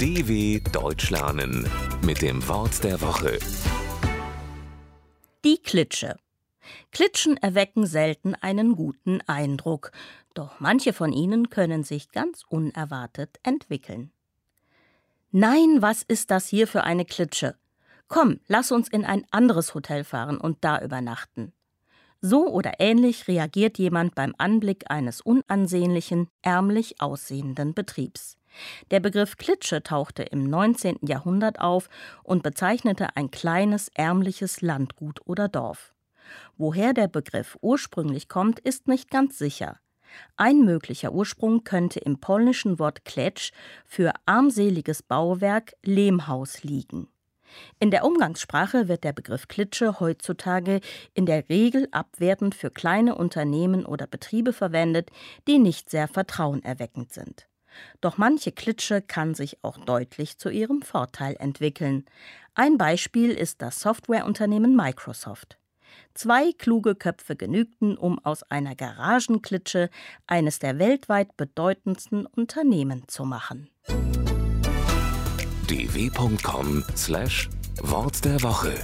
DW Deutsch lernen mit dem Wort der Woche. Die Klitsche. Klitschen erwecken selten einen guten Eindruck, doch manche von ihnen können sich ganz unerwartet entwickeln. Nein, was ist das hier für eine Klitsche? Komm, lass uns in ein anderes Hotel fahren und da übernachten. So oder ähnlich reagiert jemand beim Anblick eines unansehnlichen, ärmlich aussehenden Betriebs. Der Begriff Klitsche tauchte im 19. Jahrhundert auf und bezeichnete ein kleines, ärmliches Landgut oder Dorf. Woher der Begriff ursprünglich kommt, ist nicht ganz sicher. Ein möglicher Ursprung könnte im polnischen Wort Kletsch für armseliges Bauwerk Lehmhaus liegen. In der Umgangssprache wird der Begriff Klitsche heutzutage in der Regel abwertend für kleine Unternehmen oder Betriebe verwendet, die nicht sehr vertrauenerweckend sind. Doch manche Klitsche kann sich auch deutlich zu ihrem Vorteil entwickeln. Ein Beispiel ist das Softwareunternehmen Microsoft. Zwei kluge Köpfe genügten, um aus einer Garagenklitsche eines der weltweit bedeutendsten Unternehmen zu machen dw.com/wort der Woche